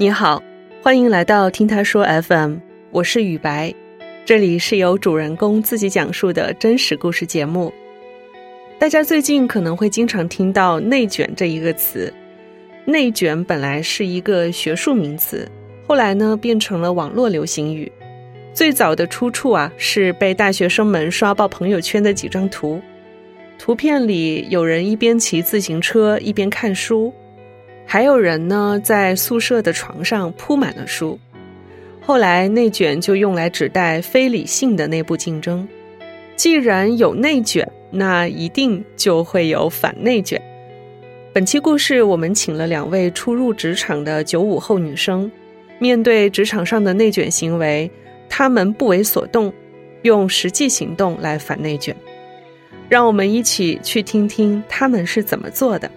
你好，欢迎来到听他说 FM，我是雨白，这里是由主人公自己讲述的真实故事节目。大家最近可能会经常听到“内卷”这一个词，内卷本来是一个学术名词，后来呢变成了网络流行语。最早的出处啊是被大学生们刷爆朋友圈的几张图，图片里有人一边骑自行车一边看书。还有人呢，在宿舍的床上铺满了书。后来，内卷就用来指代非理性的内部竞争。既然有内卷，那一定就会有反内卷。本期故事，我们请了两位初入职场的九五后女生，面对职场上的内卷行为，她们不为所动，用实际行动来反内卷。让我们一起去听听她们是怎么做的。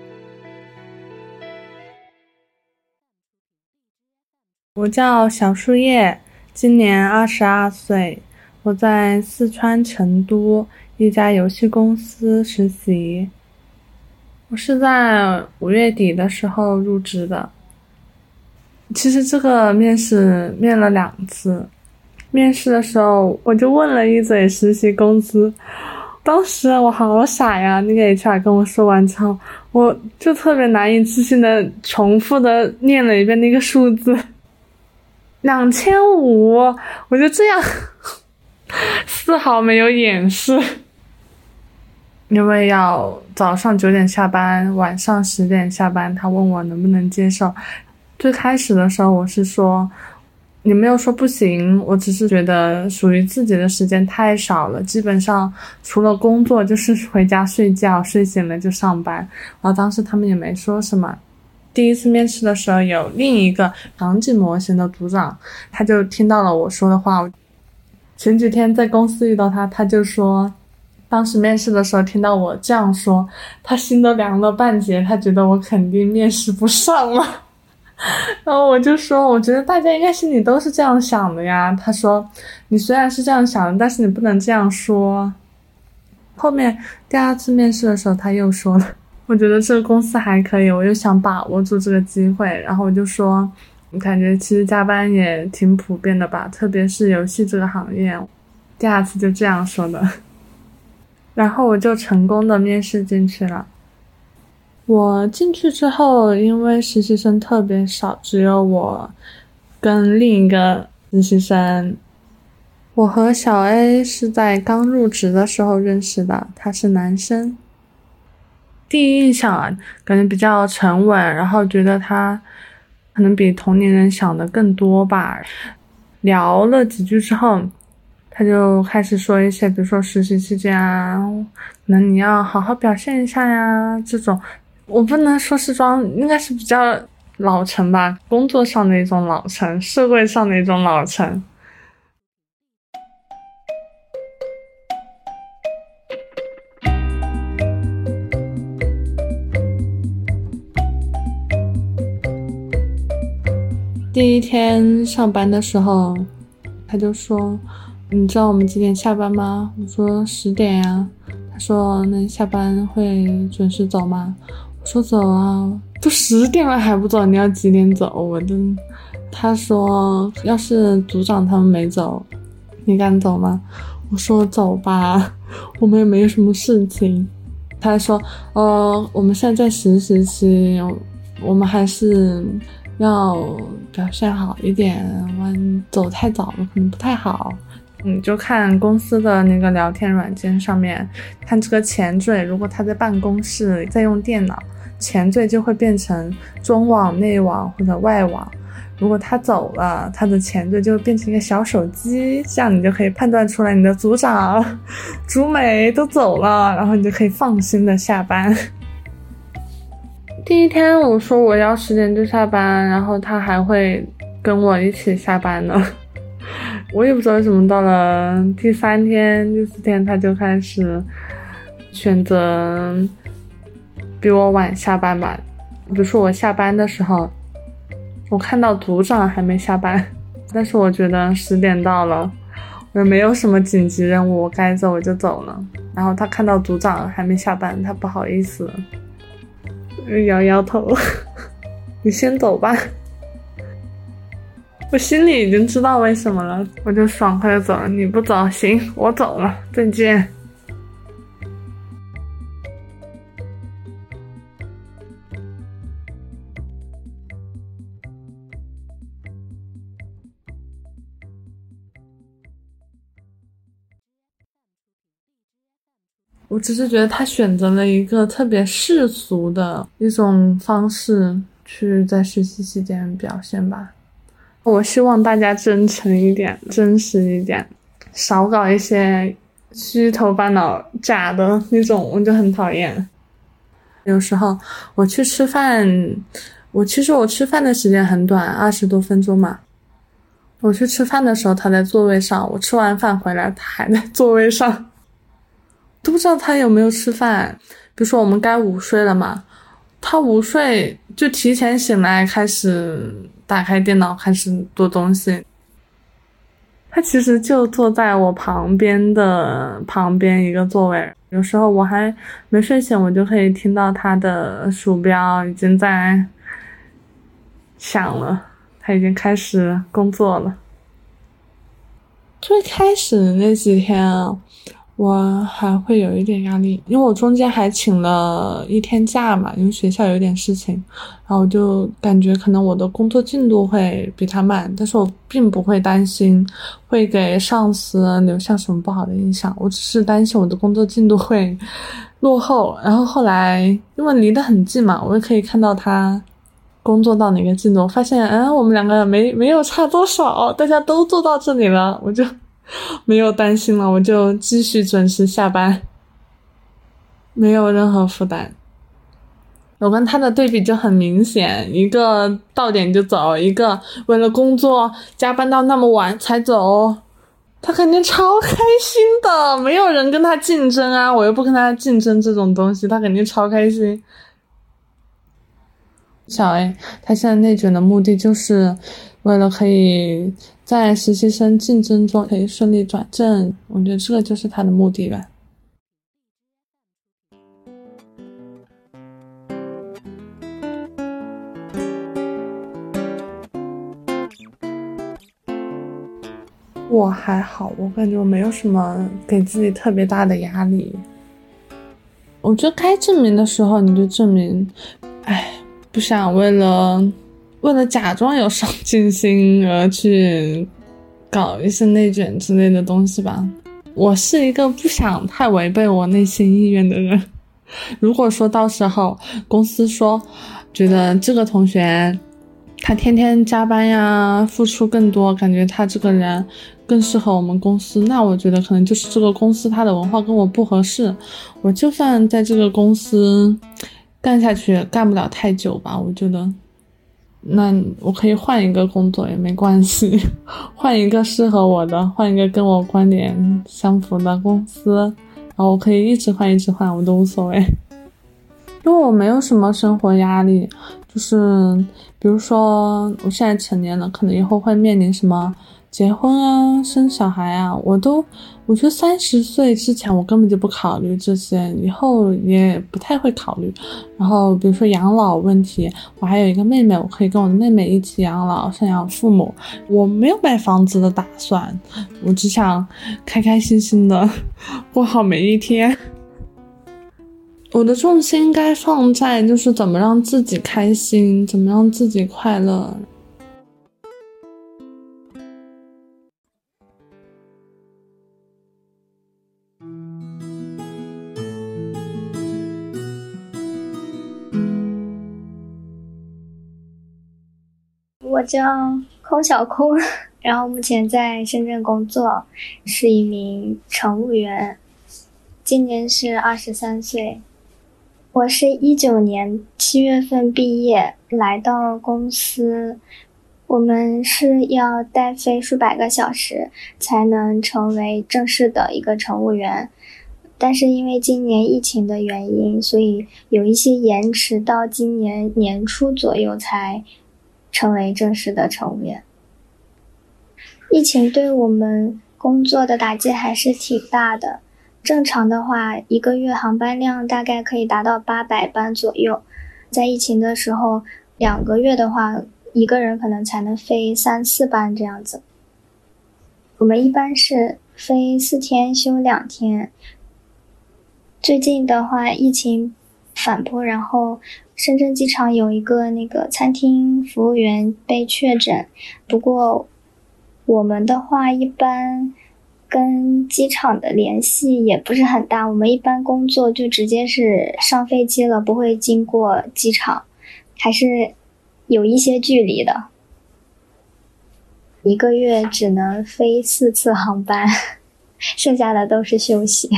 我叫小树叶，今年二十二岁，我在四川成都一家游戏公司实习。我是在五月底的时候入职的。其实这个面试面了两次，面试的时候我就问了一嘴实习工资，当时我好傻呀！那个 HR 跟我说完之后，我就特别难以置信的重复的念了一遍那个数字。两千五，我就这样，丝毫没有掩饰。因为要早上九点下班，晚上十点下班，他问我能不能接受。最开始的时候，我是说，你没有说不行，我只是觉得属于自己的时间太少了，基本上除了工作就是回家睡觉，睡醒了就上班。然后当时他们也没说什么。第一次面试的时候，有另一个场景模型的组长，他就听到了我说的话。前几天在公司遇到他，他就说，当时面试的时候听到我这样说，他心都凉了半截，他觉得我肯定面试不上了。然后我就说，我觉得大家应该心里都是这样想的呀。他说，你虽然是这样想的，但是你不能这样说。后面第二次面试的时候，他又说了。我觉得这个公司还可以，我又想把握住这个机会，然后我就说，我感觉其实加班也挺普遍的吧，特别是游戏这个行业。第二次就这样说的，然后我就成功的面试进去了。我进去之后，因为实习生特别少，只有我跟另一个实习生。我和小 A 是在刚入职的时候认识的，他是男生。第一印象啊，感觉比较沉稳，然后觉得他可能比同龄人想的更多吧。聊了几句之后，他就开始说一些，比如说实习期间啊，可能你要好好表现一下呀，这种。我不能说是装，应该是比较老成吧，工作上的一种老成，社会上的一种老成。第一天上班的时候，他就说：“你知道我们几点下班吗？”我说：“十点呀。”他说：“那下班会准时走吗？”我说：“走啊，都十点了还不走，你要几点走？”我的，他说：“要是组长他们没走，你敢走吗？”我说：“走吧，我们也没什么事情。”他说：“呃，我们现在在实习期，我们还是。”要表现好一点，完走太早了可能不太好。你就看公司的那个聊天软件上面，看这个前缀，如果他在办公室在用电脑，前缀就会变成中网、内网或者外网。如果他走了，他的前缀就变成一个小手机，这样你就可以判断出来你的组长、组美都走了，然后你就可以放心的下班。第一天我说我要十点就下班，然后他还会跟我一起下班呢。我也不知道为什么，到了第三天、第四天他就开始选择比我晚下班吧。比如说我下班的时候，我看到组长还没下班，但是我觉得十点到了，我也没有什么紧急任务，我该走我就走了。然后他看到组长还没下班，他不好意思。摇摇头，你先走吧。我心里已经知道为什么了，我就爽快的走了。你不走，行，我走了，再见。我只是觉得他选择了一个特别世俗的一种方式去在实习期间表现吧。我希望大家真诚一点，真实一点，少搞一些虚头巴脑、假的那种，我就很讨厌。有时候我去吃饭，我其实我吃饭的时间很短，二十多分钟嘛。我去吃饭的时候，他在座位上；我吃完饭回来，他还在座位上。都不知道他有没有吃饭。比如说我们该午睡了嘛，他午睡就提前醒来，开始打开电脑，开始做东西。他其实就坐在我旁边的旁边一个座位。有时候我还没睡醒，我就可以听到他的鼠标已经在响了，他已经开始工作了。最开始那几天啊。我还会有一点压力，因为我中间还请了一天假嘛，因为学校有点事情，然后我就感觉可能我的工作进度会比他慢，但是我并不会担心会给上司留下什么不好的印象，我只是担心我的工作进度会落后。然后后来因为离得很近嘛，我也可以看到他工作到哪个进度，发现嗯，我们两个没没有差多少，大家都做到这里了，我就。没有担心了，我就继续准时下班，没有任何负担。我跟他的对比就很明显，一个到点就走，一个为了工作加班到那么晚才走，他肯定超开心的。没有人跟他竞争啊，我又不跟他竞争这种东西，他肯定超开心。小 A，他现在内卷的目的就是为了可以。在实习生竞争中可以顺利转正，我觉得这个就是他的目的吧。我还好，我感觉我没有什么给自己特别大的压力。我觉得该证明的时候你就证明，哎，不想为了。为了假装有上进心而去搞一些内卷之类的东西吧。我是一个不想太违背我内心意愿的人。如果说到时候公司说觉得这个同学他天天加班呀，付出更多，感觉他这个人更适合我们公司，那我觉得可能就是这个公司他的文化跟我不合适。我就算在这个公司干下去，干不了太久吧，我觉得。那我可以换一个工作也没关系，换一个适合我的，换一个跟我观点相符的公司，然后我可以一直换，一直换，我都无所谓，因为我没有什么生活压力，就是比如说我现在成年了，可能以后会面临什么。结婚啊，生小孩啊，我都，我觉得三十岁之前我根本就不考虑这些，以后也不太会考虑。然后比如说养老问题，我还有一个妹妹，我可以跟我的妹妹一起养老，赡养父母。我没有买房子的打算，我只想开开心心的过好每一天。我的重心应该放在就是怎么让自己开心，怎么让自己快乐。我叫空小空，然后目前在深圳工作，是一名乘务员，今年是二十三岁。我是一九年七月份毕业，来到公司，我们是要待飞数百个小时才能成为正式的一个乘务员，但是因为今年疫情的原因，所以有一些延迟，到今年年初左右才。成为正式的乘务员。疫情对我们工作的打击还是挺大的。正常的话，一个月航班量大概可以达到八百班左右。在疫情的时候，两个月的话，一个人可能才能飞三四班这样子。我们一般是飞四天休两天。最近的话，疫情反扑，然后深圳机场有一个那个餐厅服务员被确诊。不过我们的话，一般跟机场的联系也不是很大。我们一般工作就直接是上飞机了，不会经过机场，还是有一些距离的。一个月只能飞四次航班，剩下的都是休息。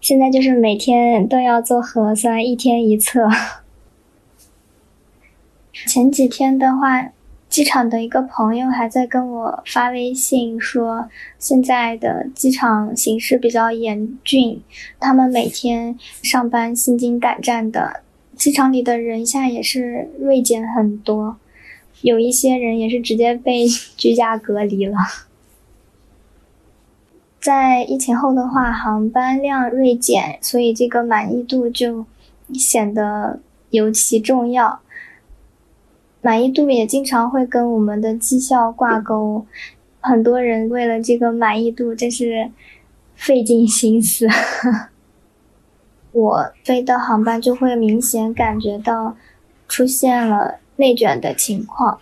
现在就是每天都要做核酸，一天一测。前几天的话，机场的一个朋友还在跟我发微信说，现在的机场形势比较严峻，他们每天上班心惊胆战的，机场里的人现在也是锐减很多。有一些人也是直接被居家隔离了。在疫情后的话，航班量锐减，所以这个满意度就显得尤其重要。满意度也经常会跟我们的绩效挂钩，很多人为了这个满意度真是费尽心思。我飞的航班就会明显感觉到出现了。内卷的情况。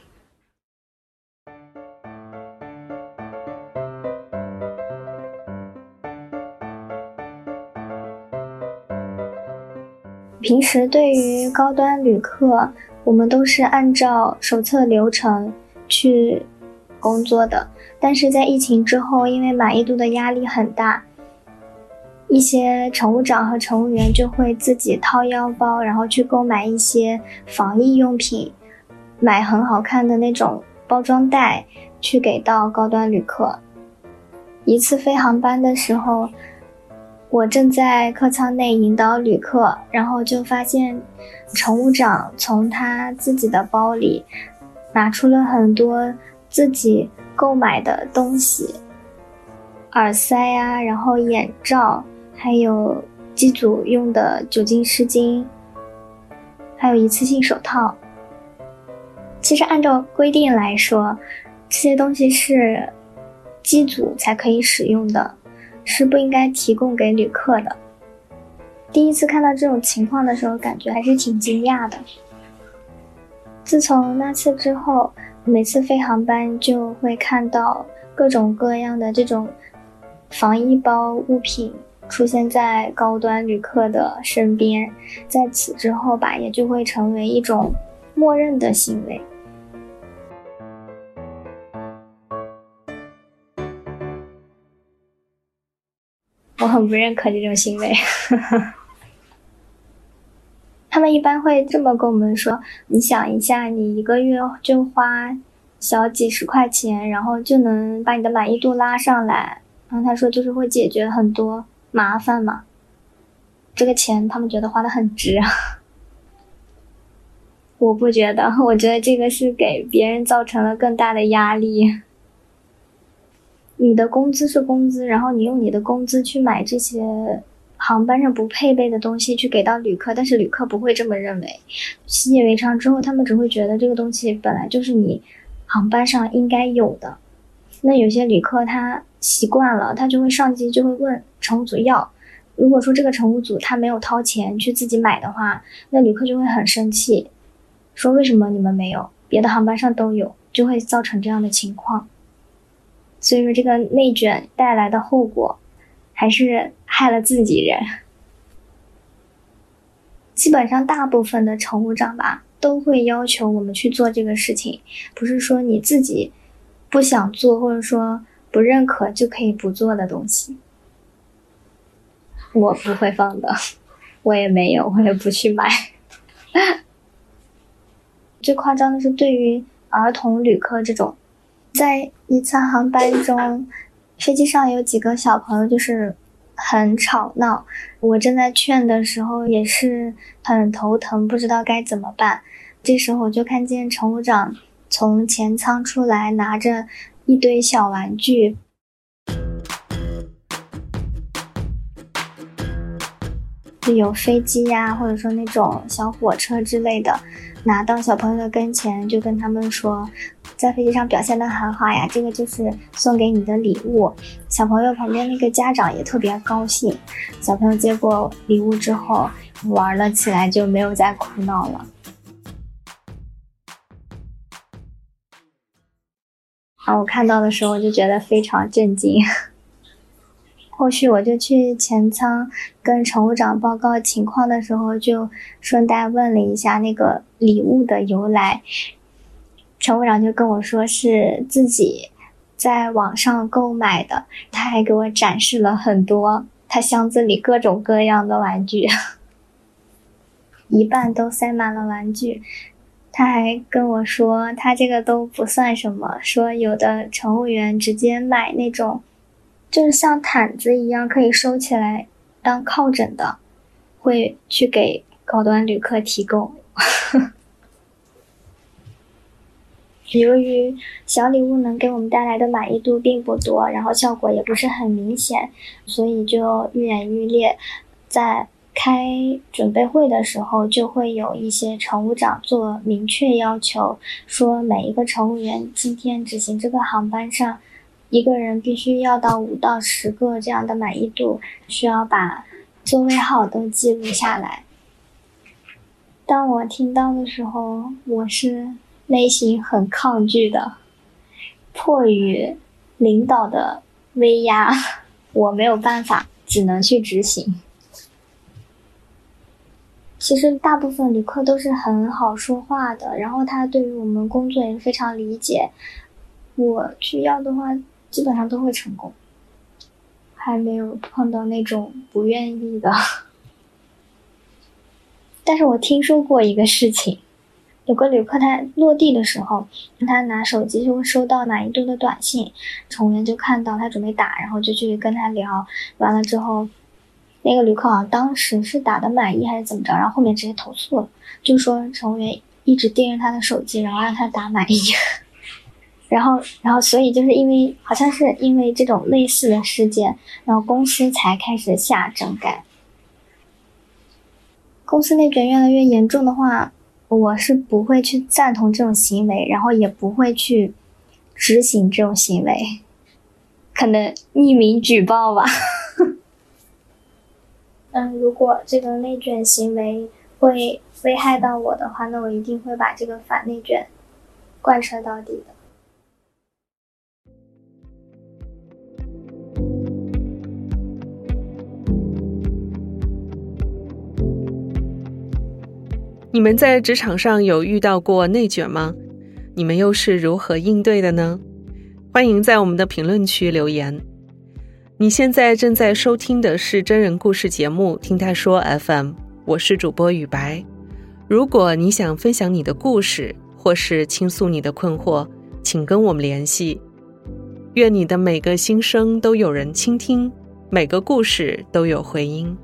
平时对于高端旅客，我们都是按照手册流程去工作的。但是在疫情之后，因为满意度的压力很大，一些乘务长和乘务员就会自己掏腰包，然后去购买一些防疫用品。买很好看的那种包装袋去给到高端旅客。一次飞航班的时候，我正在客舱内引导旅客，然后就发现乘务长从他自己的包里拿出了很多自己购买的东西，耳塞啊，然后眼罩，还有机组用的酒精湿巾，还有一次性手套。其实按照规定来说，这些东西是机组才可以使用的，是不应该提供给旅客的。第一次看到这种情况的时候，感觉还是挺惊讶的。自从那次之后，每次飞航班就会看到各种各样的这种防疫包物品出现在高端旅客的身边，在此之后吧，也就会成为一种默认的行为。我很不认可这种行为。他们一般会这么跟我们说：“你想一下，你一个月就花小几十块钱，然后就能把你的满意度拉上来。”然后他说：“就是会解决很多麻烦嘛。”这个钱他们觉得花的很值。我不觉得，我觉得这个是给别人造成了更大的压力。你的工资是工资，然后你用你的工资去买这些航班上不配备的东西去给到旅客，但是旅客不会这么认为，习以为常之后，他们只会觉得这个东西本来就是你航班上应该有的。那有些旅客他习惯了，他就会上机就会问乘务组要。如果说这个乘务组他没有掏钱去自己买的话，那旅客就会很生气，说为什么你们没有？别的航班上都有，就会造成这样的情况。所以说，这个内卷带来的后果，还是害了自己人。基本上，大部分的乘务长吧，都会要求我们去做这个事情，不是说你自己不想做，或者说不认可就可以不做的东西。我不会放的，我也没有，我也不去买。最夸张的是，对于儿童旅客这种。在一次航班中，飞机上有几个小朋友就是很吵闹，我正在劝的时候也是很头疼，不知道该怎么办。这时候我就看见乘务长从前舱出来，拿着一堆小玩具。就有飞机呀，或者说那种小火车之类的，拿到小朋友的跟前，就跟他们说，在飞机上表现的很好呀，这个就是送给你的礼物。小朋友旁边那个家长也特别高兴，小朋友接过礼物之后玩了起来，就没有再哭闹了。啊，我看到的时候就觉得非常震惊。后续我就去前舱跟乘务长报告情况的时候，就顺带问了一下那个礼物的由来。乘务长就跟我说是自己在网上购买的，他还给我展示了很多他箱子里各种各样的玩具，一半都塞满了玩具。他还跟我说，他这个都不算什么。说有的乘务员直接买那种，就是像毯子一样可以收起来当靠枕的，会去给高端旅客提供。由于小礼物能给我们带来的满意度并不多，然后效果也不是很明显，所以就愈演愈烈，在。开准备会的时候，就会有一些乘务长做明确要求，说每一个乘务员今天执行这个航班上，一个人必须要到五到十个这样的满意度，需要把座位号都记录下来。当我听到的时候，我是内心很抗拒的，迫于领导的威压，我没有办法，只能去执行。其实大部分旅客都是很好说话的，然后他对于我们工作也非常理解。我去要的话，基本上都会成功，还没有碰到那种不愿意的。但是我听说过一个事情，有个旅客他落地的时候，他拿手机就会收到满意度的短信，乘务员就看到他准备打，然后就去跟他聊，完了之后。那个旅客好像当时是打的满意还是怎么着，然后后面直接投诉了，就说乘务员一直盯着他的手机，然后让他打满意，然后然后所以就是因为好像是因为这种类似的事件，然后公司才开始下整改。公司内卷越来越严重的话，我是不会去赞同这种行为，然后也不会去执行这种行为，可能匿名举报吧。嗯，如果这个内卷行为会危害到我的话，那我一定会把这个反内卷贯彻到底的。你们在职场上有遇到过内卷吗？你们又是如何应对的呢？欢迎在我们的评论区留言。你现在正在收听的是真人故事节目《听他说 FM》，我是主播雨白。如果你想分享你的故事，或是倾诉你的困惑，请跟我们联系。愿你的每个心声都有人倾听，每个故事都有回音。